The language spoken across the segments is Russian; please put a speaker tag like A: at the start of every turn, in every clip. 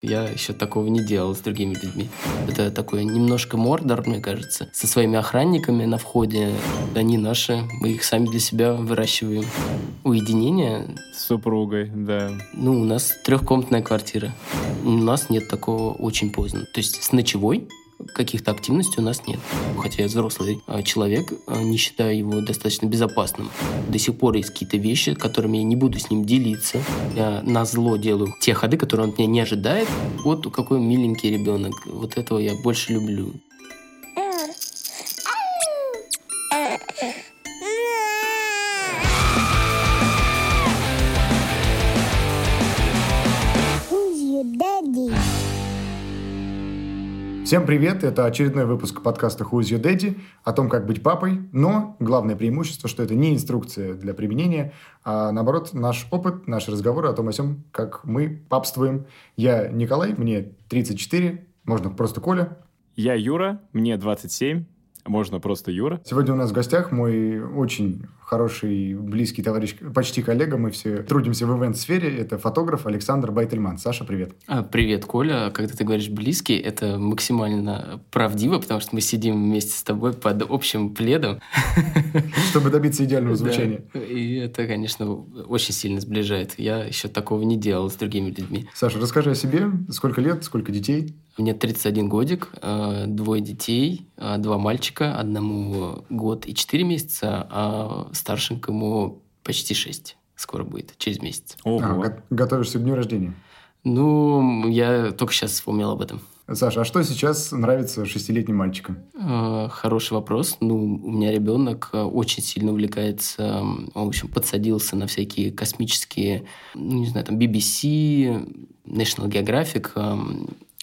A: Я еще такого не делал с другими людьми. Это такой немножко мордор, мне кажется, со своими охранниками на входе. Они наши, мы их сами для себя выращиваем. Уединение?
B: С супругой, да.
A: Ну, у нас трехкомнатная квартира. У нас нет такого очень поздно. То есть с ночевой каких-то активностей у нас нет. Хотя я взрослый а, человек, а, не считаю его достаточно безопасным. До сих пор есть какие-то вещи, которыми я не буду с ним делиться. Я на зло делаю те ходы, которые он от меня не ожидает. Вот какой миленький ребенок. Вот этого я больше люблю.
C: Всем привет! Это очередной выпуск подкаста Who's Your Daddy о том, как быть папой, но главное преимущество, что это не инструкция для применения, а наоборот наш опыт, наши разговоры о том, о всем, как мы папствуем. Я Николай, мне 34, можно просто Коля.
B: Я Юра, мне 27, можно просто Юра.
C: Сегодня у нас в гостях мой очень хороший, близкий товарищ, почти коллега. Мы все трудимся в ивент-сфере. Это фотограф Александр Байтельман. Саша, привет.
A: А, привет, Коля. Когда ты говоришь «близкий», это максимально правдиво, потому что мы сидим вместе с тобой под общим пледом.
C: Чтобы добиться идеального звучания.
A: Да. И это, конечно, очень сильно сближает. Я еще такого не делал с другими людьми.
C: Саша, расскажи о себе. Сколько лет, сколько детей?
A: Мне 31 годик, э, двое детей, э, два мальчика, одному год и 4 месяца, а старшенькому почти 6 скоро будет, через месяц.
C: Ого. А, готовишься к дню рождения?
A: Ну, я только сейчас вспомнил об этом.
C: Саша, а что сейчас нравится шестилетним мальчикам?
A: Э, хороший вопрос. Ну, у меня ребенок очень сильно увлекается, он, в общем, подсадился на всякие космические, ну, не знаю, там, BBC, National Geographic,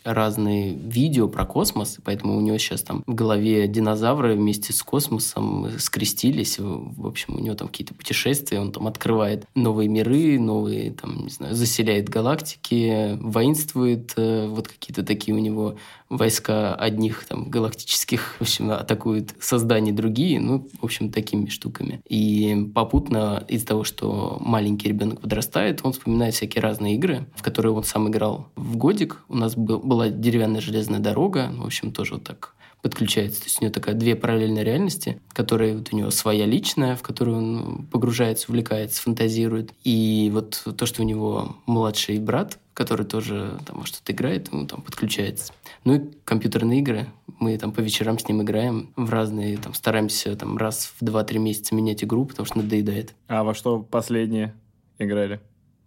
A: разные видео про космос, поэтому у него сейчас там в голове динозавры вместе с космосом скрестились. В общем, у него там какие-то путешествия, он там открывает новые миры, новые, там, не знаю, заселяет галактики, воинствует, э, вот какие-то такие у него войска одних там галактических, в общем, атакуют создания другие, ну, в общем, такими штуками. И попутно из-за того, что маленький ребенок подрастает, он вспоминает всякие разные игры, в которые он сам играл в годик. У нас был, была деревянная железная дорога, в общем, тоже вот так подключается. То есть у него такая две параллельные реальности, которые вот у него своя личная, в которую он погружается, увлекается, фантазирует. И вот то, что у него младший брат, который тоже там что-то играет, ему там подключается. Ну и компьютерные игры. Мы там по вечерам с ним играем в разные, там стараемся там раз в 2-3 месяца менять игру, потому что надоедает.
B: А во что последние играли?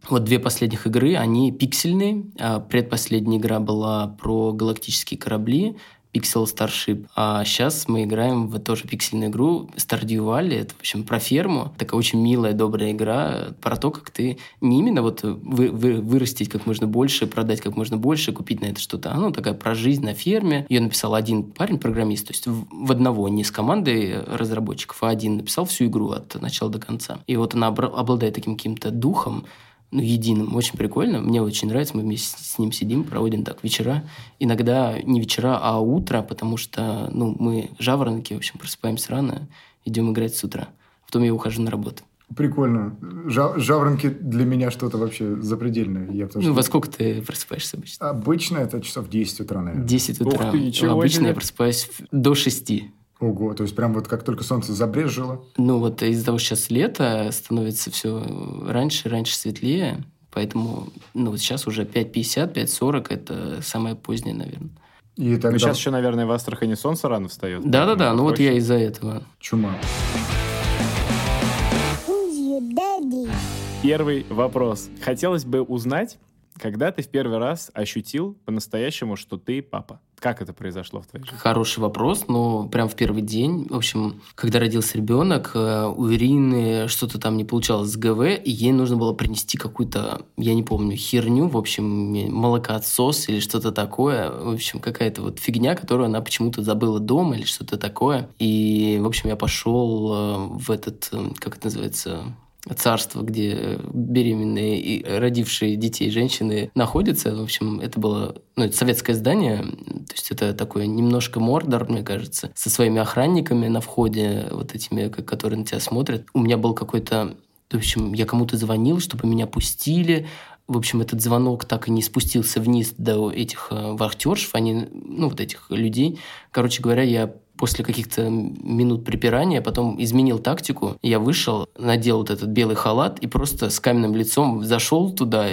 A: Вот две последних игры, они пиксельные. А предпоследняя игра была про галактические корабли, Pixel Starship. А сейчас мы играем в тоже пиксельную игру Stardew Valley. Это, в общем, про ферму. Такая очень милая, добрая игра про то, как ты не именно вот вы, вы, вырастить как можно больше, продать как можно больше, купить на это что-то. Оно такая про жизнь на ферме. Ее написал один парень-программист, то есть в одного, не с командой разработчиков, а один написал всю игру от начала до конца. И вот она обладает таким каким-то духом, ну, единым. Очень прикольно. Мне очень нравится. Мы вместе с ним сидим, проводим так вечера. Иногда не вечера, а утро, потому что ну, мы жаворонки, в общем, просыпаемся рано, идем играть с утра. Потом я ухожу на работу.
C: Прикольно. Жа- жаворонки для меня что-то вообще запредельное. Я
A: ну, во сколько ты просыпаешься обычно?
C: Обычно это часов 10 утра, наверное.
A: 10 утра. Ух ты, обычно себе. я просыпаюсь до 6.
C: Ого, то есть прям вот как только солнце забрежило?
A: Ну вот из-за того, что сейчас лето, становится все раньше, раньше светлее, поэтому ну вот сейчас уже 5.50, 5.40 это самое позднее, наверное.
B: И тогда... Ну, сейчас еще, наверное, в Астрахани солнце рано встает.
A: Да-да-да, ну вот я из-за этого.
C: Чума.
B: Первый вопрос. Хотелось бы узнать, когда ты в первый раз ощутил по-настоящему, что ты папа? Как это произошло в твоей жизни?
A: Хороший вопрос, но прям в первый день, в общем, когда родился ребенок, э, у Ирины что-то там не получалось с ГВ, и ей нужно было принести какую-то, я не помню, херню, в общем, молокоотсос или что-то такое, в общем, какая-то вот фигня, которую она почему-то забыла дома или что-то такое. И, в общем, я пошел э, в этот, э, как это называется, царство, где беременные и родившие детей женщины находятся. В общем, это было ну, это советское здание, то есть это такое немножко мордор, мне кажется, со своими охранниками на входе, вот этими, которые на тебя смотрят. У меня был какой-то в общем, я кому-то звонил, чтобы меня пустили, в общем, этот звонок так и не спустился вниз до этих э, вахтершев, они, ну, вот этих людей. Короче говоря, я после каких-то минут припирания потом изменил тактику. Я вышел, надел вот этот белый халат и просто с каменным лицом зашел туда,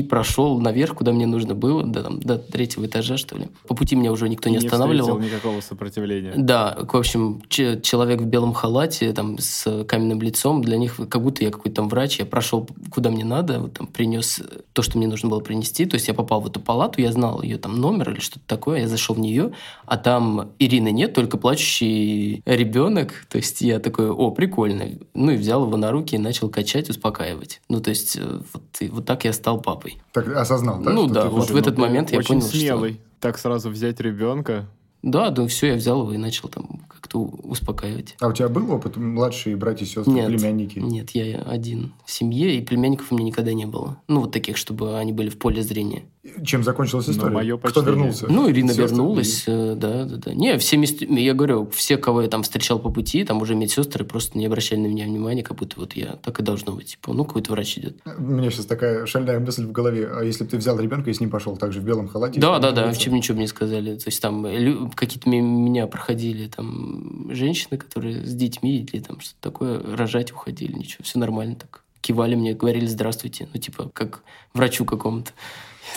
A: прошел наверх, куда мне нужно было, до, там, до третьего этажа, что ли. По пути меня уже никто не, не останавливал.
B: Не никакого сопротивления.
A: Да, в общем, человек в белом халате, там, с каменным лицом, для них как будто я какой-то там врач, я прошел куда мне надо, вот, там, принес то, что мне нужно было принести, то есть я попал в эту палату, я знал ее там номер или что-то такое, я зашел в нее, а там Ирины нет, только плачущий ребенок, то есть я такой, о, прикольно, ну и взял его на руки и начал качать, успокаивать. Ну, то есть э, вот, вот так я стал папой папой.
C: Так осознал, да?
A: Ну да, вот в этот
B: ну,
A: момент я понял,
B: смелый. что... Так сразу взять ребенка.
A: Да, да, все, я взял его и начал там как-то успокаивать.
C: А у тебя был опыт младшие братья, сестры,
A: нет,
C: племянники?
A: Нет, я один в семье, и племянников у меня никогда не было. Ну, вот таких, чтобы они были в поле зрения.
C: Чем закончилась история?
B: Ну, мое
C: Кто вернулся?
A: Ну, Ирина Сестры вернулась, и... да, да, да. Не, все, я говорю, все, кого я там встречал по пути, там уже медсестры просто не обращали на меня внимания, как будто вот я так и должно быть. Типа, ну, какой-то врач идет.
C: У меня сейчас такая шальная мысль в голове. А если бы ты взял ребенка и с ним пошел также в белом халате?
A: Да, да, да, в чем ничего бы не сказали. То есть там какие-то меня проходили там женщины, которые с детьми или там что-то такое, рожать уходили, ничего, все нормально так. Кивали мне, говорили здравствуйте, ну, типа, как врачу какому-то.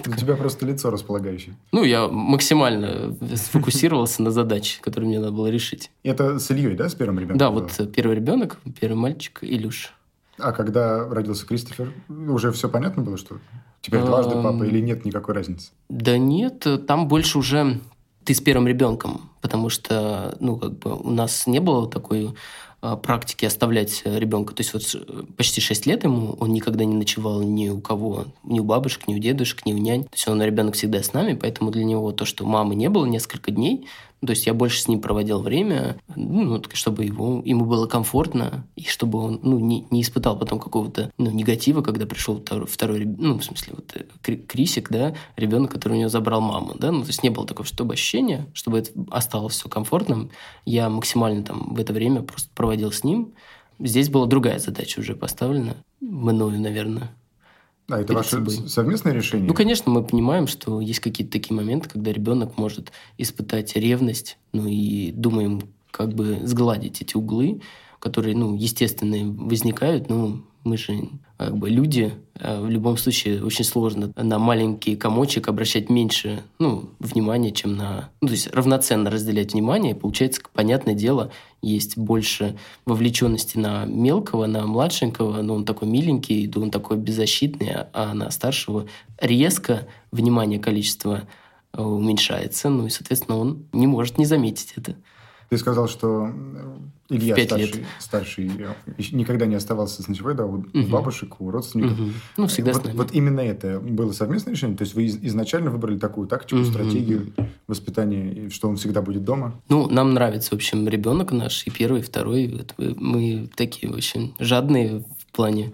C: У тебя просто лицо располагающее.
A: Ну, я максимально сфокусировался на задаче, которую мне надо было решить.
C: Это с Ильей, да, с первым ребенком?
A: Да, вот первый ребенок, первый мальчик, Илюш.
C: А когда родился Кристофер, уже все понятно было, что теперь дважды папа или нет никакой разницы?
A: Да нет, там больше уже ты с первым ребенком, потому что, ну, как бы у нас не было такой а, практики оставлять ребенка. То есть вот почти 6 лет ему он никогда не ночевал ни у кого, ни у бабушек, ни у дедушек, ни у нянь. То есть он ребенок всегда с нами, поэтому для него то, что мамы не было несколько дней, то есть я больше с ним проводил время, ну, чтобы его, ему было комфортно, и чтобы он ну, не, не испытал потом какого-то ну, негатива, когда пришел второй, второй, ну, в смысле, вот э, Крисик, да, ребенок, который у него забрал маму, да, ну, то есть не было такого, чтобы ощущения, чтобы это осталось все комфортным. Я максимально там в это время просто проводил с ним. Здесь была другая задача уже поставлена, мною, наверное.
C: А это ваше собой. совместное решение?
A: Ну, конечно, мы понимаем, что есть какие-то такие моменты, когда ребенок может испытать ревность, ну и думаем, как бы сгладить эти углы, которые, ну, естественно, возникают, но мы же как бы люди, а в любом случае очень сложно на маленький комочек обращать меньше ну, внимания, чем на... Ну, то есть равноценно разделять внимание. получается, понятное дело, есть больше вовлеченности на мелкого, на младшенького, но он такой миленький, да он такой беззащитный, а на старшего резко внимание, количество э, уменьшается, ну и, соответственно, он не может не заметить это.
C: Ты сказал, что Илья старший, лет. старший никогда не оставался с ночевой, да, у угу. бабушек, у родственников.
A: Угу. Ну, всегда
C: вот, вот именно это было совместное решение? То есть вы изначально выбрали такую тактику, угу. стратегию воспитания, что он всегда будет дома?
A: Ну, нам нравится, в общем, ребенок наш, и первый, и второй. Вот мы такие очень жадные в плане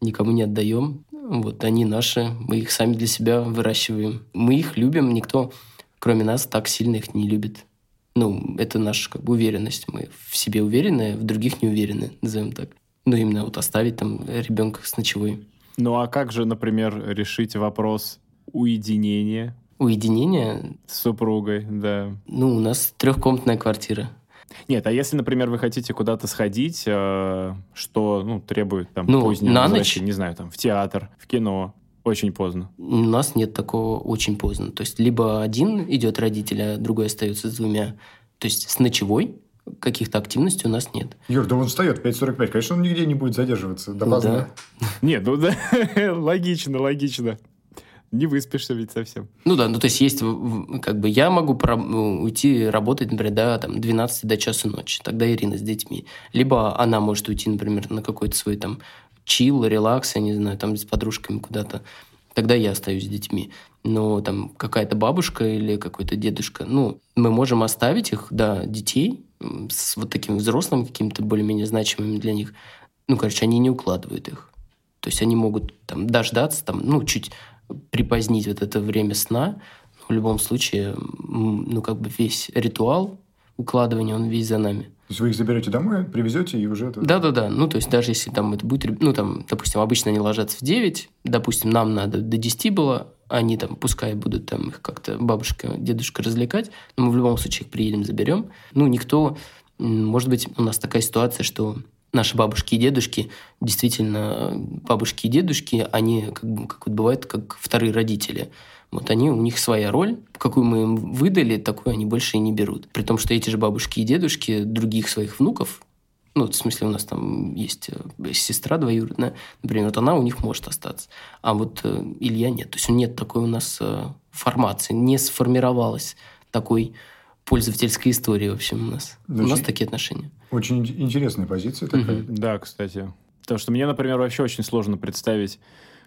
A: никому не отдаем. Вот они наши, мы их сами для себя выращиваем. Мы их любим, никто, кроме нас, так сильно их не любит ну, это наша как бы уверенность. Мы в себе уверены, в других не уверены, назовем так. Ну, именно вот оставить там ребенка с ночевой.
B: Ну, а как же, например, решить вопрос уединения?
A: Уединение?
B: С супругой, да.
A: Ну, у нас трехкомнатная квартира.
B: Нет, а если, например, вы хотите куда-то сходить, э, что ну, требует там
A: ну,
B: позднего
A: на ночь?
B: не знаю, там в театр, в кино, очень поздно.
A: У нас нет такого очень поздно. То есть либо один идет родитель, а другой остается с двумя. То есть с ночевой каких-то активностей у нас нет.
C: Юр, да он встает в 5.45. Конечно, он нигде не будет задерживаться до поздно.
B: Да. Нет, ну да, логично, логично. Не выспишься ведь совсем.
A: Ну да, ну то есть есть, как бы я могу уйти работать, например, до там, 12 до часа ночи, тогда Ирина с детьми. Либо она может уйти, например, на какой-то свой там чил, релакс, я не знаю, там с подружками куда-то, тогда я остаюсь с детьми. Но там какая-то бабушка или какой-то дедушка, ну, мы можем оставить их, да, детей с вот такими взрослыми какими-то более-менее значимыми для них. Ну, короче, они не укладывают их. То есть они могут там дождаться, там, ну, чуть припозднить вот это время сна. В любом случае, ну, как бы весь ритуал укладывания, он весь за нами.
C: То есть вы их заберете домой, привезете и уже...
A: Да-да-да. Ну, то есть даже если там это будет... Ну, там, допустим, обычно они ложатся в 9, допустим, нам надо до 10 было, они там, пускай будут там их как-то бабушка, дедушка развлекать, но мы в любом случае их приедем, заберем. Ну, никто... Может быть, у нас такая ситуация, что наши бабушки и дедушки, действительно, бабушки и дедушки, они, как, как вот бывает, как вторые родители. Вот они, у них своя роль, какую мы им выдали, такую они больше и не берут. При том, что эти же бабушки и дедушки других своих внуков, ну, в смысле, у нас там есть э, сестра двоюродная, например, вот она у них может остаться, а вот э, Илья нет. То есть нет такой у нас э, формации, не сформировалась такой пользовательской истории, в общем, у нас.
C: Ну,
A: у нас
C: очень-
A: такие отношения.
C: Очень ин- интересная позиция такая.
A: Мгм.
B: Да, кстати. Потому что мне, например, вообще очень сложно представить,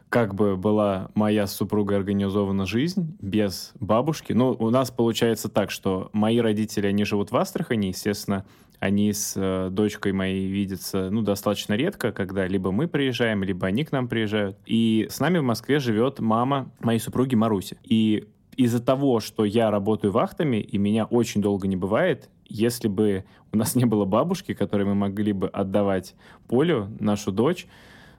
B: как бы была моя с супругой организована жизнь без бабушки. Ну, у нас получается так, что мои родители, они живут в Астрахани, естественно, они с э, дочкой моей видятся, ну, достаточно редко, когда либо мы приезжаем, либо они к нам приезжают. И с нами в Москве живет мама моей супруги Маруси. И из-за того, что я работаю вахтами, и меня очень долго не бывает, если бы у нас не было бабушки, которой мы могли бы отдавать Полю, нашу дочь,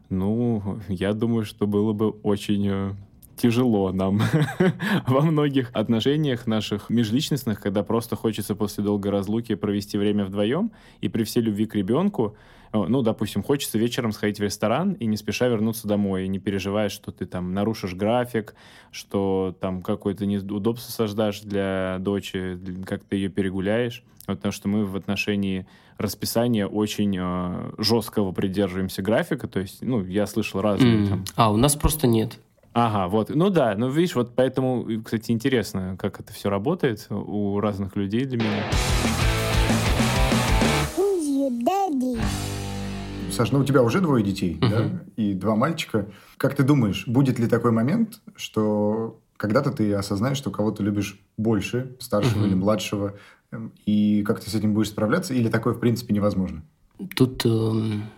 B: ну, я думаю, что было бы очень э, тяжело нам во многих отношениях наших межличностных, когда просто хочется после долгой разлуки провести время вдвоем, и при всей любви к ребенку, ну, допустим, хочется вечером сходить в ресторан и не спеша вернуться домой, и не переживая, что ты там нарушишь график, что там какое-то неудобство создашь для дочери, для- как ты ее перегуляешь. Потому что мы в отношении расписания очень э, жесткого придерживаемся графика. То есть, ну, я слышал разные
A: М.
B: там.
A: А, у нас просто нет.
B: Ага, вот. Ну да, ну видишь, вот поэтому, кстати, интересно, как это все работает у разных людей для меня.
D: Who's your daddy?
C: Саш, ну у тебя уже двое детей,
A: Мгм.
C: да? И два мальчика. Как ты думаешь, будет ли такой момент, что когда-то ты осознаешь, что кого-то любишь больше, старшего
A: Мгм.
C: или младшего, эм, и как ты с этим будешь справляться, или такое, в принципе, невозможно?
A: Тут эм,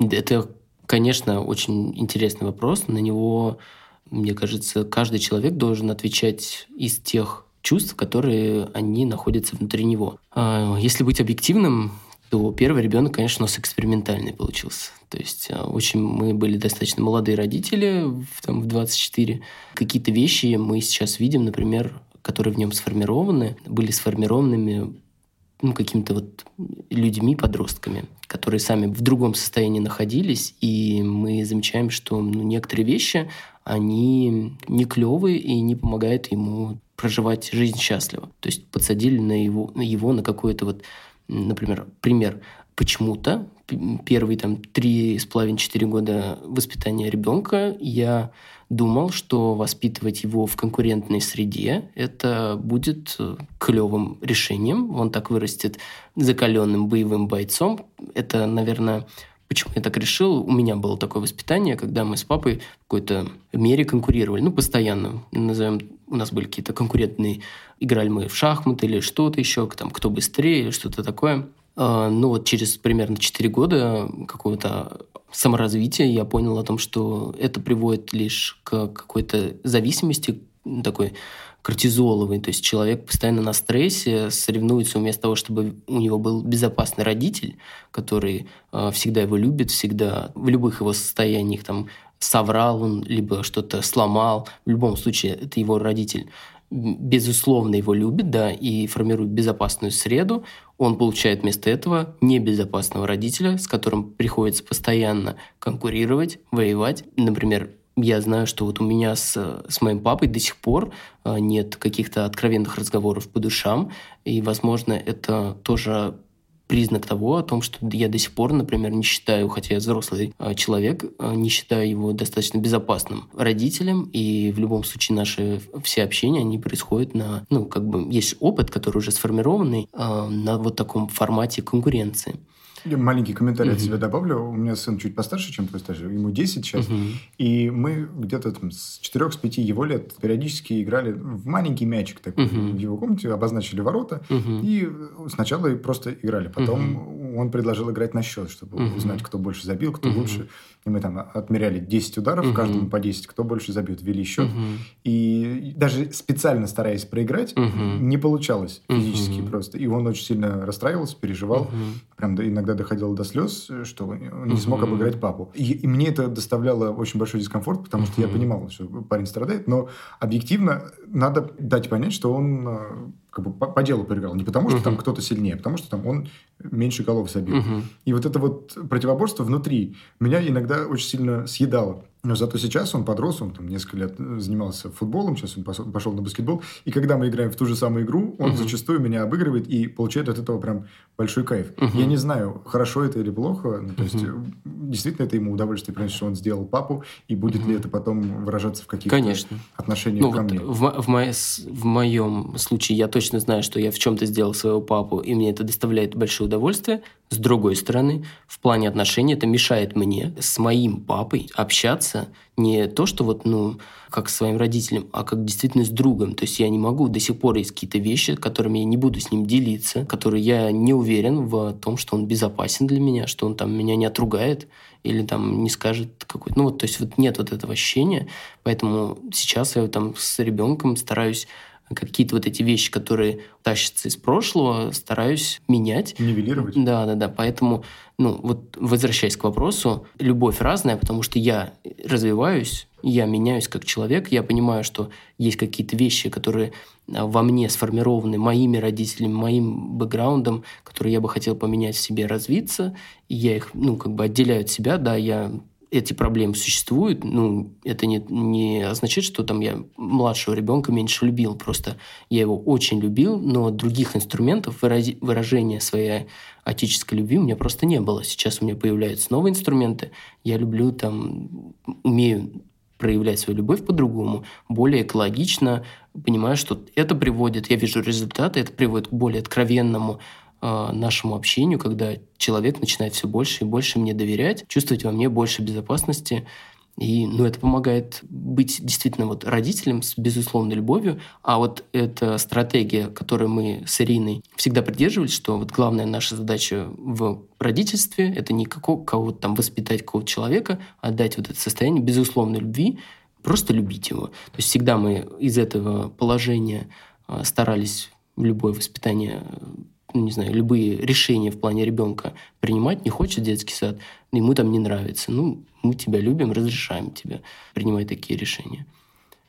A: это, конечно, очень интересный вопрос. На него, мне кажется, каждый человек должен отвечать из тех чувств, которые они находятся внутри него. А, Если быть объективным, то первый ребенок, конечно, у нас экспериментальный получился. То есть а, очень мы были достаточно молодые родители, там, в 24. Какие-то вещи мы сейчас видим, например, которые в нем сформированы, были сформированными ну, какими-то вот людьми, подростками, которые сами в другом состоянии находились, и мы замечаем, что ну, некоторые вещи, они не клевые и не помогают ему проживать жизнь счастливо. То есть подсадили на его, на его на какой-то вот, например, пример. Почему-то первые там три с половиной четыре года воспитания ребенка я думал, что воспитывать его в конкурентной среде это будет клевым решением. Он так вырастет закаленным боевым бойцом. Это, наверное, Почему я так решил? У меня было такое воспитание, когда мы с папой в какой-то мере конкурировали. Ну, постоянно. Назовем, у нас были какие-то конкурентные... Играли мы в шахматы или что-то еще, там, кто быстрее или что-то такое. А, Ну, вот через примерно 4 года какого-то саморазвития я понял о том, что это приводит лишь к какой-то зависимости такой кортизоловый, то есть человек постоянно на стрессе, соревнуется вместо того, чтобы у него был безопасный родитель, который э, всегда его любит, всегда в любых его состояниях там соврал он, либо что-то сломал, в любом случае это его родитель безусловно его любит, да, и формирует безопасную среду, он получает вместо этого небезопасного родителя, с которым приходится постоянно конкурировать, воевать. Например, я знаю, что вот у меня с, с моим папой до сих пор э, нет каких-то откровенных разговоров по душам, и, возможно, это тоже признак того, о том, что я до сих пор, например, не считаю, хотя я взрослый э, человек, э, не считаю его достаточно безопасным родителем, и в любом случае наши все общения, они происходят на, ну, как бы, есть опыт, который уже сформированный э, на вот таком формате конкуренции.
C: Я маленький комментарий от
A: Мгм.
C: себя добавлю. У меня сын чуть постарше, чем твой старший. Ему 10 сейчас.
A: Мгм.
C: И мы где-то там с 4-5 его лет периодически играли в маленький мячик такой
A: Мгм.
C: в его комнате, обозначили ворота.
A: Мгм.
C: И сначала просто играли. Потом он предложил играть на счет, чтобы
A: Мгм.
C: узнать, кто больше забил, кто
A: Мгм.
C: лучше. И мы там отмеряли 10 ударов,
A: Мгм.
C: каждому по 10, кто больше забьет, ввели счет.
A: Мгм.
C: И даже специально стараясь проиграть,
A: Мгм.
C: не получалось физически
A: Мгм.
C: просто. И он очень сильно расстраивался, переживал.
A: Мгм.
C: Прям иногда доходило до слез, что он не смог
A: Мгм.
C: обыграть папу. И, и мне это доставляло очень большой дискомфорт, потому что я понимал, что парень страдает, но объективно надо дать понять, что он э, как бы по, по делу проиграл. Не потому, что там
A: Мгм.
C: кто-то сильнее, а потому что там он меньше голов забил.
A: Мгм.
C: И вот это вот противоборство внутри меня иногда очень сильно съедало. Но зато сейчас он подрос, он там несколько лет э, занимался футболом, сейчас он пошел на баскетбол. И когда мы играем в ту же самую игру, он
A: Мгм.
C: зачастую меня обыгрывает и получает от этого прям большой кайф.
A: Мгм.
C: Я не знаю, хорошо это или плохо. Ну, то есть, э, действительно, это ему удовольствие приносит, что он сделал папу, и будет ли
A: Мгм.
C: это потом выражаться в каких-то
A: Конечно.
C: отношениях
A: Ну,
C: ко
A: вот
C: мне.
A: в, в, мо- в моем случае я точно знаю, что я в чем-то сделал своего папу, и мне это доставляет большое удовольствие. С другой стороны, в плане отношений это мешает мне с моим папой общаться. Не то, что вот, ну, как с своим родителем, а как действительно с другом. То есть я не могу до сих пор есть какие-то вещи, которыми я не буду с ним делиться, которые я не уверен в том, что он безопасен для меня, что он там меня не отругает или там не скажет какой-то... Ну вот, то есть вот нет вот этого ощущения, поэтому сейчас я там с ребенком стараюсь какие-то вот эти вещи, которые тащатся из прошлого, стараюсь менять.
C: Нивелировать.
A: Да, да, да. Поэтому, ну, вот возвращаясь к вопросу, любовь разная, потому что я развиваюсь, я меняюсь как человек, я понимаю, что есть какие-то вещи, которые а, во мне сформированы моими родителями, моим бэкграундом, которые я бы хотел поменять в себе, развиться, и я их, ну, как бы отделяю от себя, да, я эти проблемы существуют, ну, это не, не означает, что там я младшего ребенка меньше любил, просто я его очень любил, но других инструментов вырази- выражения своей отеческой любви у меня просто не было. Сейчас у меня появляются новые инструменты, я люблю там, умею проявлять свою любовь по-другому, более экологично, понимаю, что это приводит, я вижу результаты, это приводит к более откровенному нашему общению, когда человек начинает все больше и больше мне доверять, чувствовать во мне больше безопасности. И ну, это помогает быть действительно вот родителем с безусловной любовью. А вот эта стратегия, которой мы с Ириной всегда придерживались, что вот главная наша задача в родительстве – это не какого- кого-то там воспитать, какого-то человека, а дать вот это состояние безусловной любви, просто любить его. То есть всегда мы из этого положения а, старались любое воспитание ну, не знаю, любые решения в плане ребенка принимать, не хочет детский сад, ему там не нравится. Ну, мы тебя любим, разрешаем тебе принимать такие решения.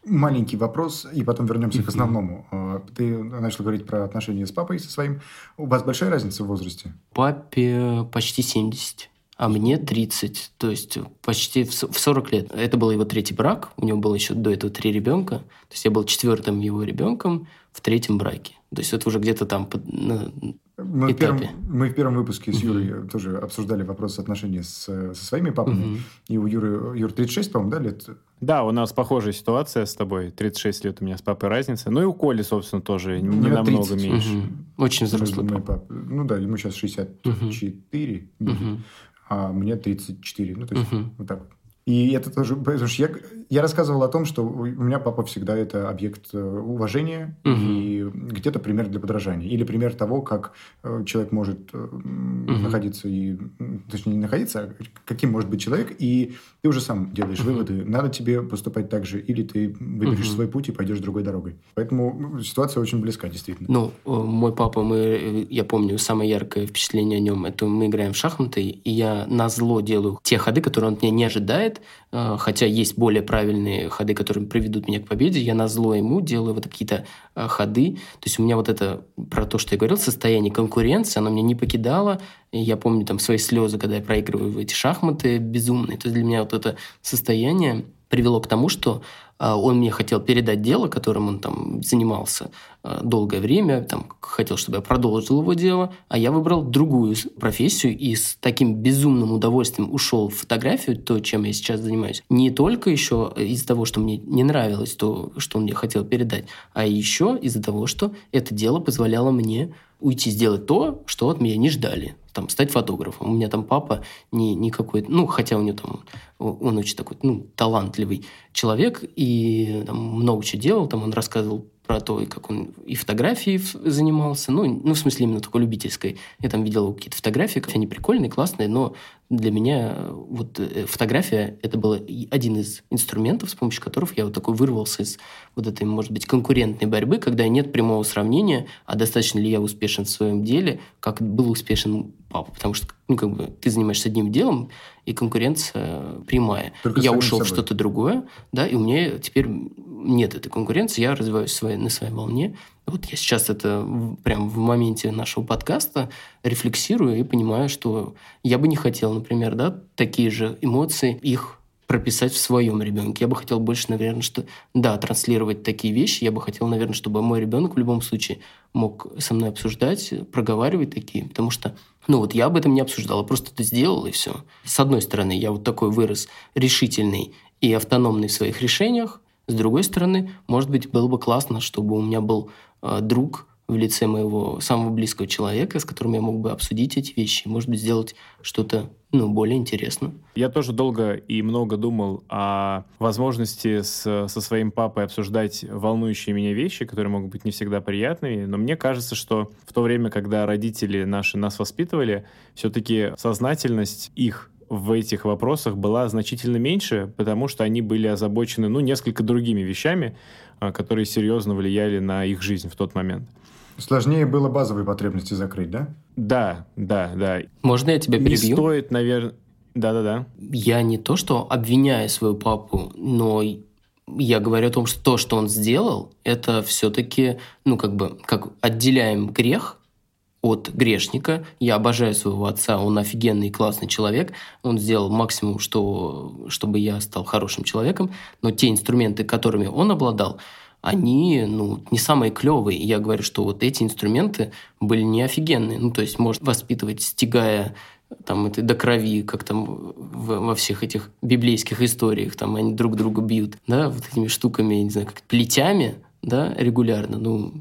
C: Маленький вопрос, и потом вернемся к основному. Э, Ты начал говорить про отношения с папой, со своим. У вас большая разница в возрасте?
A: Папе почти 70, а мне 30, то есть почти в 40 лет. Это был его третий брак, у него было еще до этого три ребенка, то есть я был четвертым его ребенком в третьем браке. То есть это уже где-то там под- на-
C: Мы в, первом,
A: этапе.
C: мы в первом выпуске с. Юрой тоже обсуждали вопрос отношений с, со своими папами.
A: Мгм.
C: И у Юры, Юр 36, по-моему, да, лет?
B: Да, у нас похожая ситуация с тобой. 36 лет у меня с папой разница. Ну и у Коли, собственно, тоже не
C: лет
B: намного
C: 30.
B: меньше.
A: Мгм. Очень взрослый
C: Мой
A: папа.
C: папа. Ну да, ему сейчас 64 будет,
A: Мгм.
C: а мне 34. Ну, то есть
A: Мгм.
C: вот так вот. И это тоже... Потому что я, я рассказывал о том, что у меня папа всегда это объект э, уважения
A: Мгм.
C: и где-то пример для подражания. Или пример того, как э, человек может
A: Мгм.
C: находиться и... Точнее, не находиться, а каким может быть человек. И ты уже сам делаешь выводы. Надо тебе поступать так же, или ты выберешь
A: Мгм.
C: свой путь и пойдешь другой дорогой. Поэтому м, ситуация очень близка, действительно.
A: Ну, э, мой папа, мы, э, я помню, самое яркое впечатление о нем, это мы играем в шахматы, и я на зло делаю те ходы, которые он от меня не ожидает, э, хотя есть более правильные ходы, которые приведут меня к победе, я на зло ему делаю вот какие-то ходы. То есть у меня вот это, про то, что я говорил, состояние конкуренции, оно меня не покидало. Я помню там свои слезы, когда я проигрываю в эти шахматы безумные. То есть для меня вот это состояние привело к тому, что а, он мне хотел передать дело, которым он там занимался а, долгое время, там, хотел, чтобы я продолжил его дело, а я выбрал другую профессию и с таким безумным удовольствием ушел в фотографию, то, чем я сейчас занимаюсь. Не только еще из-за того, что мне не нравилось то, что он мне хотел передать, а еще из-за того, что это дело позволяло мне уйти сделать то, что от меня не ждали. Там, стать фотографом. У меня там папа не, не какой-то... Ну, хотя у него там... Он очень такой, ну, талантливый человек и там, много чего делал. Там он рассказывал про то, как он и фотографией занимался, ну, ну, в смысле именно такой любительской. Я там видел какие-то фотографии, они прикольные, классные, но для меня э, вот э, фотография – это был один из инструментов, с помощью которых я вот такой вырвался из вот этой, может быть, конкурентной борьбы, когда нет прямого сравнения, а достаточно ли я успешен в своем деле, как был успешен папа. Потому что, ну, как бы, ты занимаешься одним делом, и конкуренция прямая. Только я ушел в что-то другое, да, и у меня теперь нет этой конкуренции, я развиваюсь своей, на своей волне. Вот я сейчас это прям в моменте нашего подкаста рефлексирую и понимаю, что я бы не хотел, например, да, такие же эмоции, их прописать в своем ребенке. Я бы хотел больше, наверное, что, да, транслировать такие вещи. Я бы хотел, наверное, чтобы мой ребенок в любом случае мог со мной обсуждать, проговаривать такие, потому что, ну вот я об этом не обсуждал, я просто это сделал и все. С одной стороны, я вот такой вырос решительный и автономный в своих решениях, с другой стороны, может быть, было бы классно, чтобы у меня был э, друг в лице моего самого близкого человека, с которым я мог бы обсудить эти вещи, может быть, сделать что-то ну, более интересно.
B: Я тоже долго и много думал о возможности с, со своим папой обсуждать волнующие меня вещи, которые могут быть не всегда приятными, но мне кажется, что в то время, когда родители наши нас воспитывали, все-таки сознательность их в этих вопросах была значительно меньше, потому что они были озабочены, ну, несколько другими вещами, а, которые серьезно влияли на их жизнь в тот момент.
C: Сложнее было базовые потребности закрыть, да?
B: Да, да, да.
A: Можно я тебя перебью?
B: Не стоит, наверное... Да-да-да.
A: Я не то, что обвиняю своего папу, но я говорю о том, что то, что он сделал, это все-таки, ну, как бы, как отделяем грех от грешника. Я обожаю своего отца, он офигенный и классный человек. Он сделал максимум, что, чтобы я стал хорошим человеком. Но те инструменты, которыми он обладал, они ну, не самые клевые. Я говорю, что вот эти инструменты были не офигенные. Ну, то есть, может воспитывать, стягая там это до крови, как там во всех этих библейских историях, там они друг друга бьют, да, вот этими штуками, я не знаю, как плетями, да, регулярно. Ну,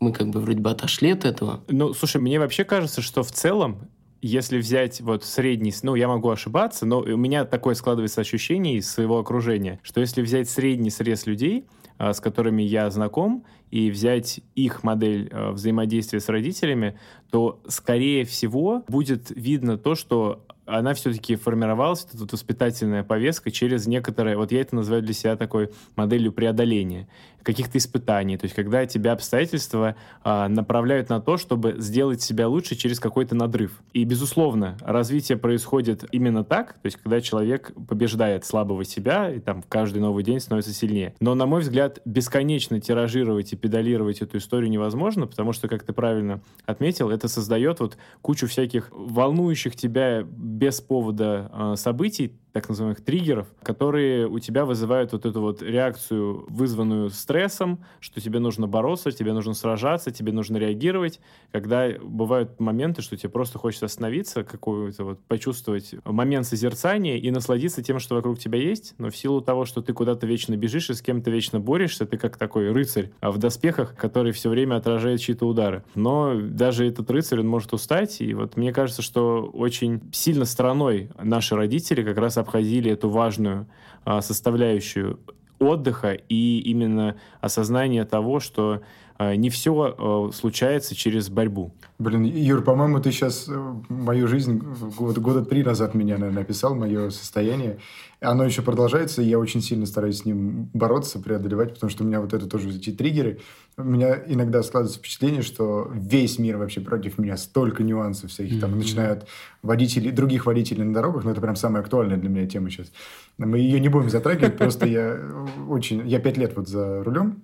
A: мы как бы вроде бы отошли от этого.
B: Ну, слушай, мне вообще кажется, что в целом если взять вот средний, ну, я могу ошибаться, но у меня такое складывается ощущение из своего окружения, что если взять средний срез людей, а, с которыми я знаком, и взять их модель а, взаимодействия с родителями, то, скорее всего, будет видно то, что она все-таки формировалась, эта воспитательная повестка, через некоторое, вот я это называю для себя такой моделью преодоления каких-то испытаний, то есть когда тебя обстоятельства а, направляют на то, чтобы сделать себя лучше через какой-то надрыв. И, безусловно, развитие происходит именно так, то есть когда человек побеждает слабого себя и там каждый новый день становится сильнее. Но, на мой взгляд, бесконечно тиражировать и педалировать эту историю невозможно, потому что, как ты правильно отметил, это создает вот кучу всяких волнующих тебя без повода э, событий, так называемых триггеров, которые у тебя вызывают вот эту вот реакцию, вызванную стрессом, что тебе нужно бороться, тебе нужно сражаться, тебе нужно реагировать, когда бывают моменты, что тебе просто хочется остановиться, какой-то вот почувствовать момент созерцания и насладиться тем, что вокруг тебя есть, но в силу того, что ты куда-то вечно бежишь и с кем-то вечно борешься, ты как такой рыцарь а в доспехах, который все время отражает чьи-то удары. Но даже этот рыцарь, он может устать, и вот мне кажется, что очень сильно стороной наши родители как раз обходили эту важную а, составляющую отдыха и именно осознание того, что а, не все а, случается через борьбу.
C: Блин, Юр, по-моему, ты сейчас э, мою жизнь год, года три назад меня, наверное, описал, мое состояние. Оно еще продолжается, и я очень сильно стараюсь с ним бороться, преодолевать, потому что у меня вот это тоже эти триггеры. У меня иногда складывается впечатление, что весь мир вообще против меня, столько нюансов всяких, mm-hmm. там, начиная от водителей, других водителей на дорогах, но это прям самая актуальная для меня тема сейчас. Мы ее не будем затрагивать, просто я очень... Я пять лет вот за рулем,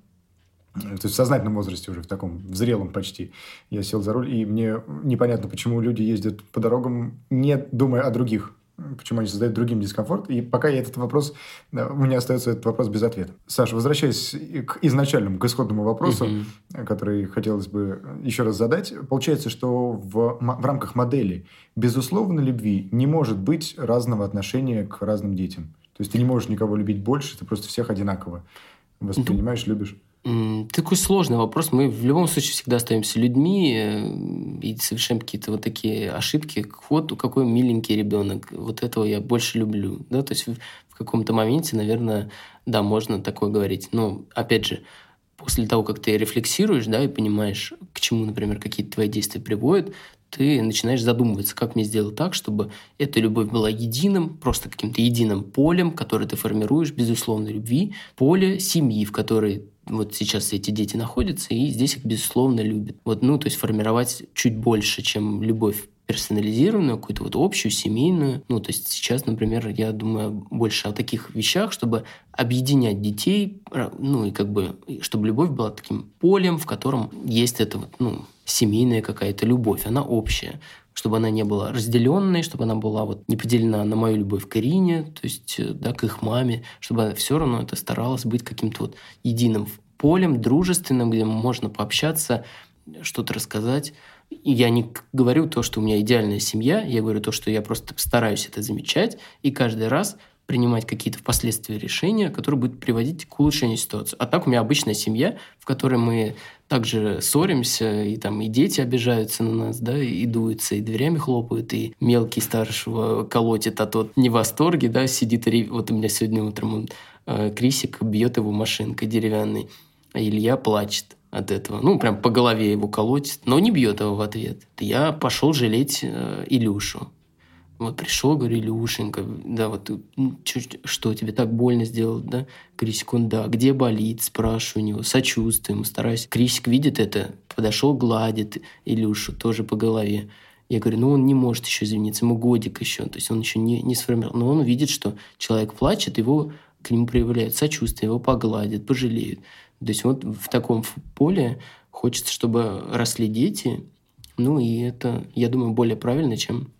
C: то есть в сознательном возрасте уже, в таком в зрелом почти, я сел за руль, и мне непонятно, почему люди ездят по дорогам, не думая о других, почему они создают другим дискомфорт. И пока я этот вопрос, у меня остается этот вопрос без ответа. Саша, возвращаясь к изначальному, к исходному вопросу, угу. который хотелось бы еще раз задать, получается, что в, в рамках модели безусловно любви не может быть разного отношения к разным детям. То есть ты не можешь никого любить больше, ты просто всех одинаково воспринимаешь, любишь.
A: Такой сложный вопрос. Мы в любом случае всегда остаемся людьми э, и совершаем какие-то вот такие ошибки. Вот какой миленький ребенок. Вот этого я больше люблю. Да? То есть в, в каком-то моменте, наверное, да, можно такое говорить. Но, опять же, после того, как ты рефлексируешь, да, и понимаешь, к чему, например, какие-то твои действия приводят, ты начинаешь задумываться, как мне сделать так, чтобы эта любовь была единым, просто каким-то единым полем, которое ты формируешь, безусловной любви, поле семьи, в которой вот сейчас эти дети находятся, и здесь их, безусловно, любят. Вот, ну, то есть формировать чуть больше, чем любовь персонализированную, какую-то вот общую, семейную. Ну, то есть сейчас, например, я думаю больше о таких вещах, чтобы объединять детей, ну, и как бы, чтобы любовь была таким полем, в котором есть эта вот, ну, семейная какая-то любовь, она общая чтобы она не была разделенной, чтобы она была вот не поделена на мою любовь к Ирине, то есть э, да, к их маме, чтобы все равно это старалось быть каким-то вот единым полем, дружественным, где можно пообщаться, что-то рассказать я не говорю то, что у меня идеальная семья, я говорю то, что я просто стараюсь это замечать и каждый раз принимать какие-то впоследствии решения, которые будут приводить к улучшению ситуации. А так у меня обычная семья, в которой мы также ссоримся, и там и дети обижаются на нас, да, и дуются, и дверями хлопают, и мелкий старшего колотит, а тот не в восторге, да, сидит, вот у меня сегодня утром он, э, Крисик бьет его машинкой деревянной, а Илья плачет от этого. Ну, прям по голове его колотит, но не бьет его в ответ. Я пошел жалеть э, Илюшу. Вот пришел, говорю, Илюшенька, да, вот ну, что тебе так больно сделал, да? Крисик, он, да, где болит, спрашиваю у него, сочувствую ему, стараюсь. Крисик видит это, подошел, гладит Илюшу тоже по голове. Я говорю, ну он не может еще извиниться, ему годик еще, то есть он еще не, не сформировал. Но он видит, что человек плачет, его к нему проявляют сочувствие, его погладят, пожалеют. То есть вот в таком поле хочется, чтобы росли дети, ну и это, я думаю, более правильно, чем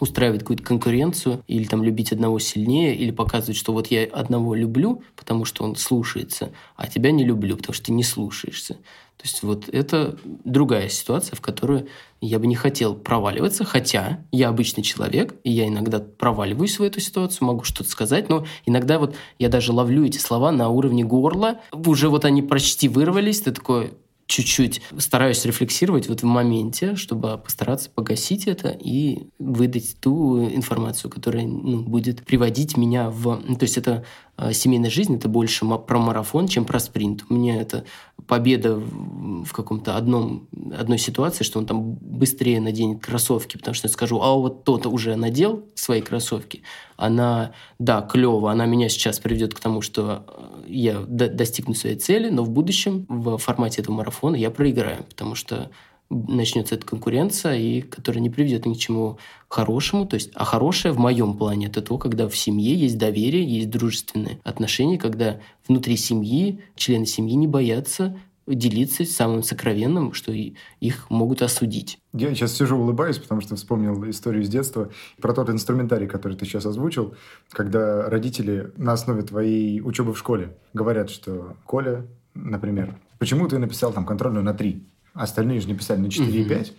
A: устраивать какую-то конкуренцию или там любить одного сильнее, или показывать, что вот я одного люблю, потому что он слушается, а тебя не люблю, потому что ты не слушаешься. То есть вот это другая ситуация, в которую я бы не хотел проваливаться, хотя я обычный человек, и я иногда проваливаюсь в эту ситуацию, могу что-то сказать, но иногда вот я даже ловлю эти слова на уровне горла, уже вот они почти вырвались, ты такой, чуть-чуть стараюсь рефлексировать вот в моменте, чтобы постараться погасить это и выдать ту информацию, которая ну, будет приводить меня в... Ну, то есть это э, семейная жизнь, это больше про марафон, чем про спринт. У меня это победа в каком-то одном, одной ситуации, что он там быстрее наденет кроссовки, потому что я скажу, а вот тот уже надел свои кроссовки, она, да, клево, она меня сейчас приведет к тому, что э, я достигну своей цели, но в будущем в формате этого марафона я проиграю, потому что начнется эта конкуренция, и которая не приведет ни к чему хорошему. То есть, а хорошее в моем плане это то, когда в семье есть доверие, есть дружественные отношения, когда внутри семьи члены семьи не боятся делиться самым сокровенным, что их могут осудить.
C: Я сейчас сижу, улыбаюсь, потому что вспомнил историю из детства про тот инструментарий, который ты сейчас озвучил, когда родители на основе твоей учебы в школе говорят, что Коля, например, почему ты написал там контрольную на 3, остальные же не писали на 4 и 5,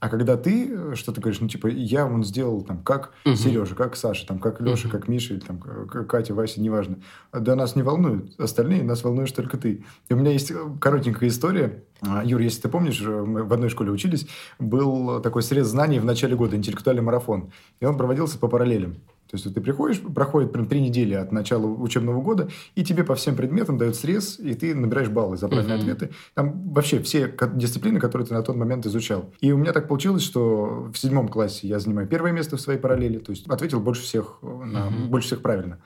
C: а когда ты э, что-то говоришь, ну, типа, я вон сделал, там, как угу. Сережа, как Саша, там, как Леша, угу. как Миша, или там, как Катя, Вася, неважно. Да нас не волнуют. Остальные нас волнуешь только ты. И у меня есть э, коротенькая история. А, Юр, если ты помнишь, э, мы в одной школе учились, был такой срез знаний в начале года, интеллектуальный марафон. И он проводился по параллелям. То есть ты приходишь, проходит прям три недели от начала учебного года, и тебе по всем предметам дают срез, и ты набираешь баллы за правильные uh-huh. ответы. Там вообще все дисциплины, которые ты на тот момент изучал. И у меня так получилось, что в седьмом классе я занимаю первое место в своей параллели, то есть ответил больше всех, на, uh-huh. больше всех правильно.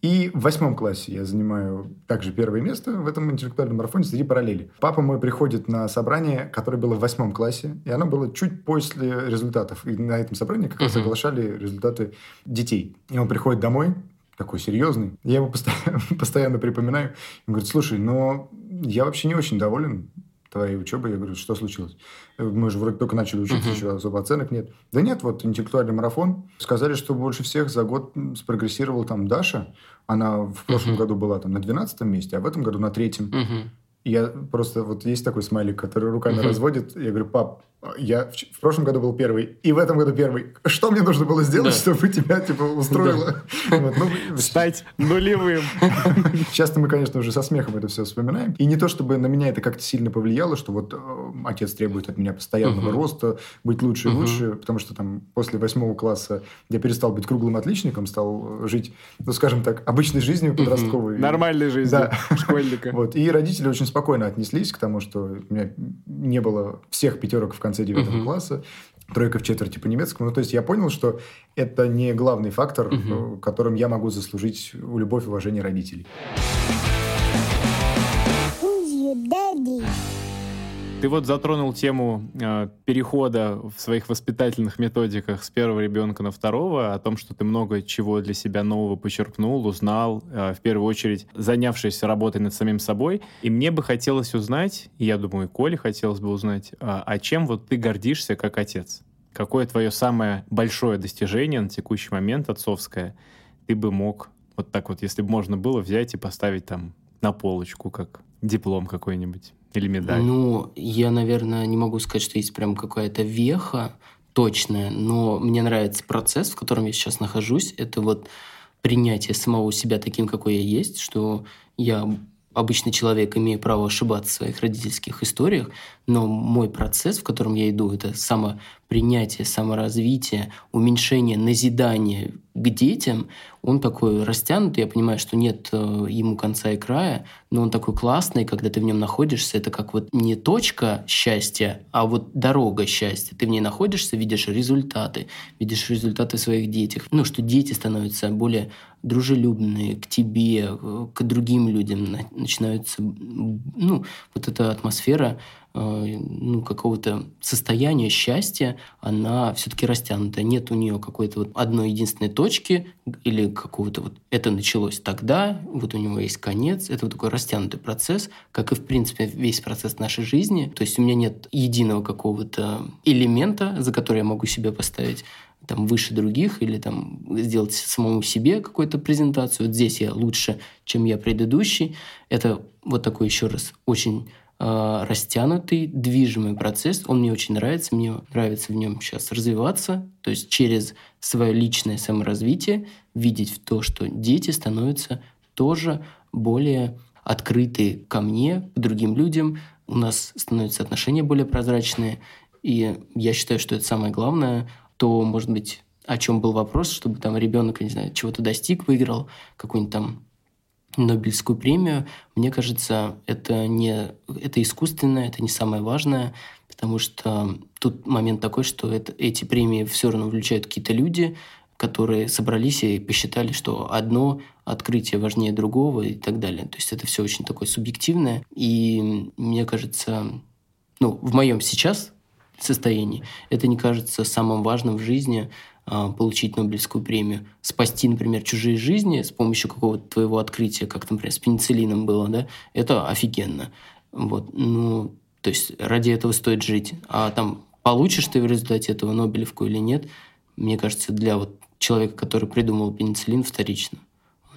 C: И в восьмом классе я занимаю также первое место в этом интеллектуальном марафоне среди параллели. Папа мой приходит на собрание, которое было в восьмом классе, и оно было чуть после результатов. И на этом собрании как раз uh-huh. оглашали результаты детей. И он приходит домой, такой серьезный. Я ему постоянно, постоянно припоминаю. Он говорит, слушай, но я вообще не очень доволен твоей учебой. Я говорю, что случилось? Мы же вроде только начали учиться, uh-huh. еще особо оценок нет. Да нет, вот интеллектуальный марафон. Сказали, что больше всех за год спрогрессировала там Даша. Она в прошлом uh-huh. году была там на 12 месте, а в этом году на третьем. Uh-huh. Я просто... Вот есть такой смайлик, который руками uh-huh. разводит. Я говорю, пап, я в, в прошлом году был первый, и в этом году первый. Что мне нужно было сделать, да. чтобы тебя, типа, устроило? Да.
B: Вот, ну, Стать нулевым.
C: Часто мы, конечно, уже со смехом это все вспоминаем. И не то, чтобы на меня это как-то сильно повлияло, что вот э, отец требует от меня постоянного роста, быть лучше и лучше, потому что там после восьмого класса я перестал быть круглым отличником, стал жить, ну, скажем так, обычной жизнью подростковой.
B: Нормальной жизнь
C: Да.
B: школьника.
C: Вот. И родители очень спокойно отнеслись к тому, что у меня не было всех пятерок в конце девятого
A: Мгм.
C: класса, тройка в четверти по немецкому. Ну, то есть я понял, что это не главный фактор, э, которым я могу заслужить у любовь и уважение родителей.
D: Who's your daddy?
B: Ты вот затронул тему э, перехода в своих воспитательных методиках с первого ребенка на второго, о том, что ты много чего для себя нового почерпнул, узнал, э, в первую очередь занявшись работой над самим собой. И мне бы хотелось узнать, и я думаю, и Коле хотелось бы узнать, а, а чем вот ты гордишься как отец? Какое твое самое большое достижение на текущий момент отцовское ты бы мог вот так вот, если бы можно было, взять и поставить там на полочку, как диплом какой-нибудь или медаль?
A: Ну, я, наверное, не могу сказать, что есть прям какая-то веха точная, но мне нравится процесс, в котором я сейчас нахожусь. Это вот принятие самого себя таким, какой я есть, что я обычный человек, имею право ошибаться в своих родительских историях, но мой процесс, в котором я иду, это самопринятие, саморазвитие, уменьшение, назидание к детям, он такой растянутый, я понимаю, что нет э, ему конца и края, но он такой классный, когда ты в нем находишься, это как вот не точка счастья, а вот дорога счастья. Ты в ней находишься, видишь результаты, видишь результаты в своих детях. Ну, что дети становятся более дружелюбные к тебе, к другим людям, На- начинаются, м, ну, вот эта атмосфера э, ну, какого-то состояния счастья, она все-таки растянута. Нет у нее какой-то вот одной единственной точки или какого-то вот это началось тогда, вот у него есть конец. Это вот такой растянутый процесс, как и, в принципе, весь процесс нашей жизни. То есть у меня нет единого какого-то элемента, за который я могу себя поставить там выше других или там сделать самому себе какую-то презентацию. Вот здесь я лучше, чем я предыдущий. Это вот такой еще раз очень э, растянутый, движимый процесс. Он мне очень нравится. Мне нравится в нем сейчас развиваться. То есть через свое личное саморазвитие видеть в то, что дети становятся тоже более открыты ко мне, к другим людям. У нас становятся отношения более прозрачные. И я считаю, что это самое главное. То, может быть, о чем был вопрос, чтобы там ребенок, не знаю, чего-то достиг, выиграл какую-нибудь там Нобелевскую премию, мне кажется, это не это искусственно, это не самое важное, потому что тут момент такой, что это, эти премии все равно включают какие-то люди, которые собрались и посчитали, что одно открытие важнее другого и так далее. То есть это все очень такое субъективное. И мне кажется, ну, в моем сейчас состоянии, это не кажется самым важным в жизни а, получить Нобелевскую премию. Спасти, например, чужие жизни с помощью какого-то твоего открытия, как, например, с пенициллином было, да, это офигенно. Вот, ну, то есть ради этого стоит жить. А там получишь ты в результате этого Нобелевку или нет, мне кажется, для вот человека, который придумал пенициллин, вторично.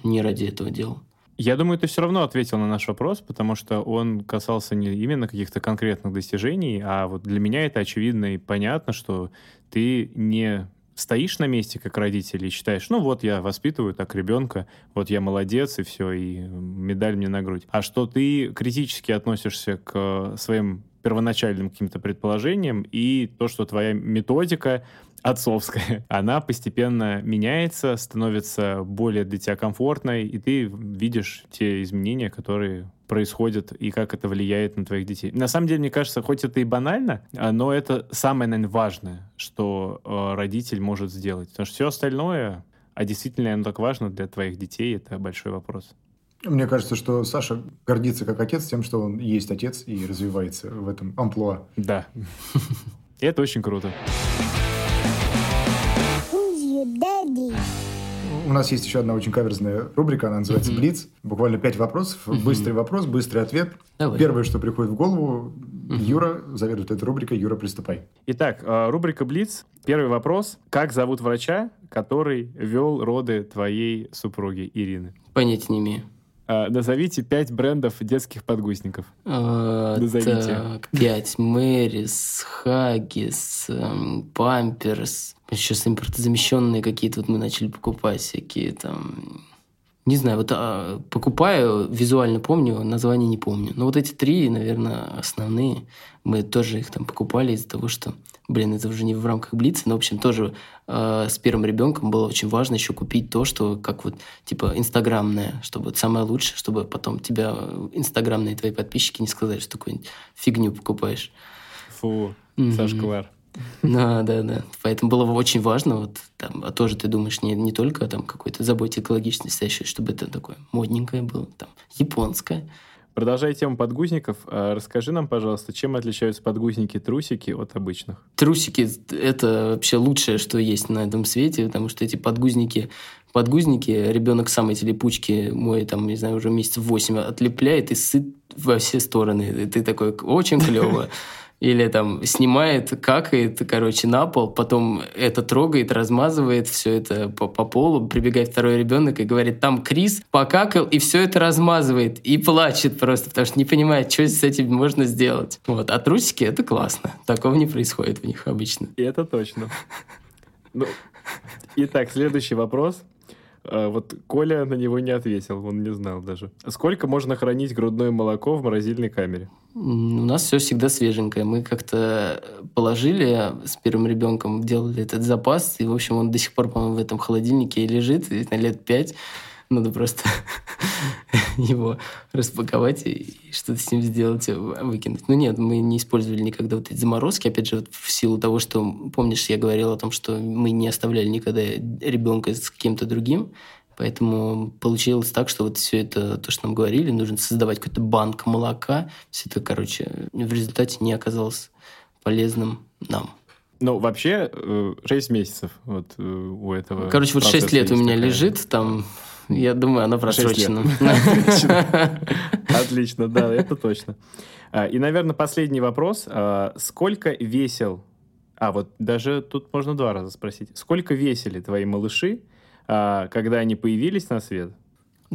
A: Не ради этого делал.
B: Я думаю, ты все равно ответил на наш вопрос, потому что он касался не именно каких-то конкретных достижений, а вот для меня это очевидно и понятно, что ты не стоишь на месте как родитель и считаешь, ну вот я воспитываю так ребенка, вот я молодец и все, и медаль мне на грудь. А что ты критически относишься к своим первоначальным каким-то предположениям и то, что твоя методика отцовская, она постепенно меняется, становится более для тебя комфортной, и ты видишь те изменения, которые происходят и как это влияет на твоих детей. На самом деле, мне кажется, хоть это и банально, а, но это самое, наверное, важное, что э, родитель может сделать. Потому что все остальное, а действительно оно так важно для твоих детей, это большой вопрос.
C: Мне кажется, что Саша гордится как отец тем, что он есть отец и развивается в этом амплуа.
B: Да. Это очень круто.
D: Daddy?
C: У нас есть еще одна очень каверзная рубрика, она называется. «Блиц». Буквально пять вопросов, быстрый вопрос, быстрый ответ.
A: Давай.
C: Первое, что приходит в голову, Юра заведует этой рубрикой. Юра, приступай.
B: Итак, э, рубрика «Блиц». Первый вопрос. Как зовут врача, который вел роды твоей супруги Ирины?
A: Понятия не имею.
B: Э, Назовите пять брендов детских подгузников.
A: А,
B: Назовите.
A: Так, пять. Мэрис, Хаггис, эм, Памперс. Сейчас импортозамещенные какие-то вот мы начали покупать всякие там Не знаю, вот а, покупаю, визуально помню, название не помню. Но вот эти три, наверное, основные. Мы тоже их там покупали из-за того, что, блин, это уже не в рамках Блица, но, в общем, тоже э, с первым ребенком было очень важно еще купить то, что как вот, типа, инстаграмное, чтобы вот самое лучшее, чтобы потом тебя инстаграмные твои подписчики не сказали, что такую фигню покупаешь.
B: Фу, mm-hmm. зашквар.
A: Да, да, да. Поэтому было очень важно, вот там, а тоже ты думаешь не, не только там какой-то заботе экологичности, а еще чтобы это такое модненькое было, там, японское.
B: Продолжая тему подгузников, а расскажи нам, пожалуйста, чем отличаются подгузники-трусики от обычных?
A: Трусики – это вообще лучшее, что есть на этом свете, потому что эти подгузники подгузники, ребенок сам эти липучки мой, там, не знаю, уже месяц восемь отлепляет и сыт во все стороны. И ты такой, очень клево или там снимает, какает, короче, на пол, потом это трогает, размазывает все это по, по полу, прибегает второй ребенок и говорит, там Крис покакал, и все это размазывает, и плачет просто, потому что не понимает, что с этим можно сделать. Вот. А трусики — это классно. Такого не происходит в них обычно.
B: И это точно. Ну, итак, следующий вопрос. А, вот Коля на него не ответил, он не знал даже. Сколько можно хранить грудное молоко в морозильной камере?
A: У нас все всегда свеженькое. Мы как-то положили с первым ребенком, делали этот запас, и, в общем, он до сих пор, по-моему, в этом холодильнике и лежит, и на лет пять. Надо просто его распаковать и что-то с ним сделать, выкинуть. Ну нет, мы не использовали никогда вот эти заморозки. Опять же, вот в силу того, что, помнишь, я говорил о том, что мы не оставляли никогда ребенка с кем-то другим. Поэтому получилось так, что вот все это, то, что нам говорили, нужно создавать какой-то банк молока. Все это, короче, в результате не оказалось полезным нам.
B: Ну, вообще, 6 э, месяцев вот э, у этого.
A: Короче, вот 6 лет у меня такая... лежит, там я думаю, она просрочена.
B: Отлично, да, это точно. А, и, наверное, последний вопрос. А, сколько весил... А, вот даже тут можно два раза спросить. Сколько весили твои малыши, а, когда они появились на свет?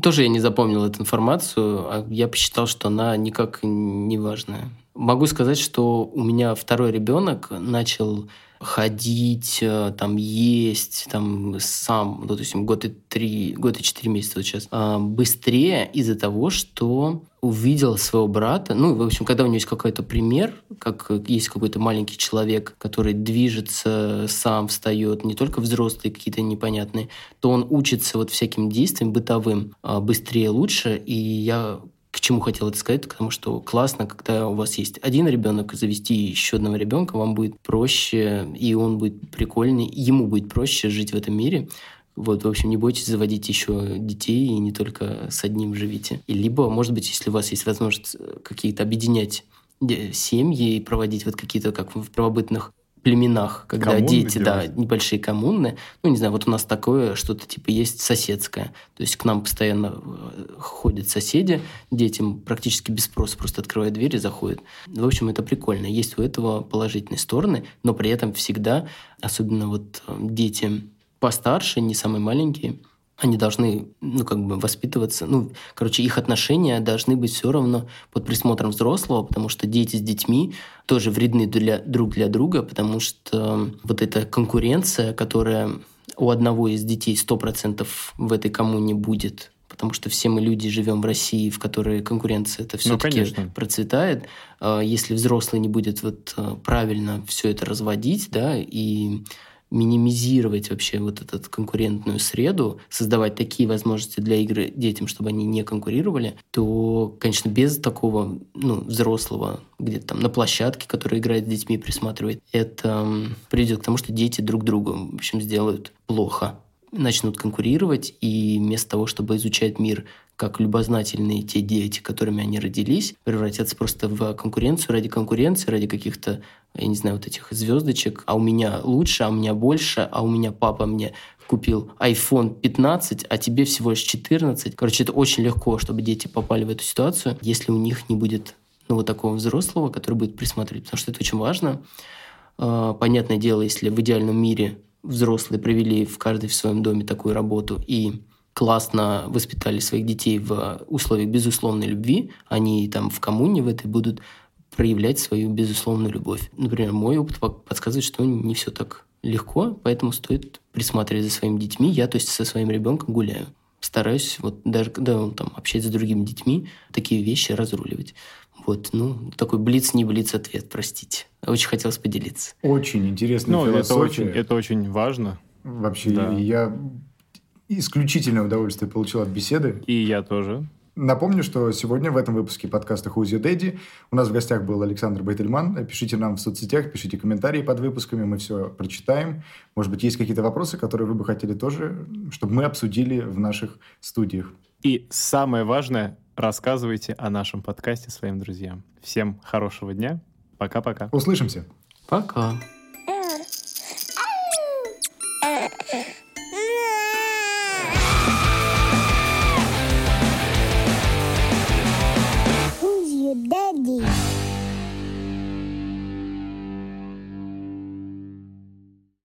A: Тоже я не запомнил эту информацию. Я посчитал, что она никак не важная. Могу сказать, что у меня второй ребенок начал ходить, э, там, есть, там, сам, ну, то есть год и три, год и четыре месяца вот сейчас, а, быстрее из-за того, что увидел своего брата, ну, в общем, когда у него есть какой-то пример, как есть какой-то маленький человек, который движется, сам встает, не только взрослые какие-то непонятные, то он учится вот всяким действиям бытовым а, быстрее, лучше, и я к чему хотел это сказать, потому что классно, когда у вас есть один ребенок, завести еще одного ребенка, вам будет проще, и он будет прикольный, ему будет проще жить в этом мире. Вот, в общем, не бойтесь заводить еще детей, и не только с одним живите. И либо, может быть, если у вас есть возможность э, какие-то объединять э, семьи и проводить вот какие-то, как в правобытных племенах, когда коммуны дети, делать. да, небольшие коммуны. Ну, не знаю, вот у нас такое что-то типа есть соседское. То есть к нам постоянно э, ходят соседи, детям практически без спроса просто открывают дверь и заходят. В общем, это прикольно. Есть у этого положительные стороны, но при этом всегда, особенно вот э, дети постарше, не самые маленькие, они должны, ну, как бы воспитываться, ну, короче, их отношения должны быть все равно под присмотром взрослого, потому что дети с детьми тоже вредны для, друг для друга, потому что вот эта конкуренция, которая у одного из детей 100% в этой коммуне будет, потому что все мы люди живем в России, в которой конкуренция это все-таки ну, процветает. А если взрослый не будет вот э, правильно все это разводить, да, и минимизировать вообще вот эту конкурентную среду, создавать такие возможности для игры детям, чтобы они не конкурировали, то, конечно, без такого ну, взрослого где-то там на площадке, который играет с детьми, присматривает, это приведет к тому, что дети друг другу, в общем, сделают плохо начнут конкурировать, и вместо того, чтобы изучать мир как любознательные те дети, которыми они родились, превратятся просто в конкуренцию ради конкуренции, ради каких-то, я не знаю, вот этих звездочек. А у меня лучше, а у меня больше, а у меня папа мне купил iPhone 15, а тебе всего лишь 14. Короче, это очень легко, чтобы дети попали в эту ситуацию, если у них не будет ну, вот такого взрослого, который будет присматривать, потому что это очень важно. А, понятное дело, если в идеальном мире взрослые провели в каждой в своем доме такую работу и классно воспитали своих детей в условиях безусловной любви, они там в коммуне в этой будут проявлять свою безусловную любовь. Например, мой опыт подсказывает, что не все так легко, поэтому стоит присматривать за своими детьми. Я, то есть, со своим ребенком гуляю. стараюсь, вот даже когда он там общается с другими детьми, такие вещи разруливать. Вот, ну, такой блиц, не блиц ответ, простите. Очень хотелось поделиться.
C: Очень интересная
B: Ну, это очень, это очень важно.
C: Вообще,
B: Да.
C: я исключительное удовольствие получил от беседы.
B: И я тоже.
C: Напомню, что сегодня в этом выпуске подкаста «Who's Your Daddy» у нас в гостях был Александр Байтельман. Пишите нам в соцсетях, пишите комментарии под выпусками, мы все прочитаем. Может быть, есть какие-то вопросы, которые вы бы хотели тоже, чтобы мы обсудили в наших студиях.
B: И самое важное, рассказывайте о нашем подкасте своим друзьям. Всем хорошего дня. Пока-пока.
C: Услышимся!
A: Пока.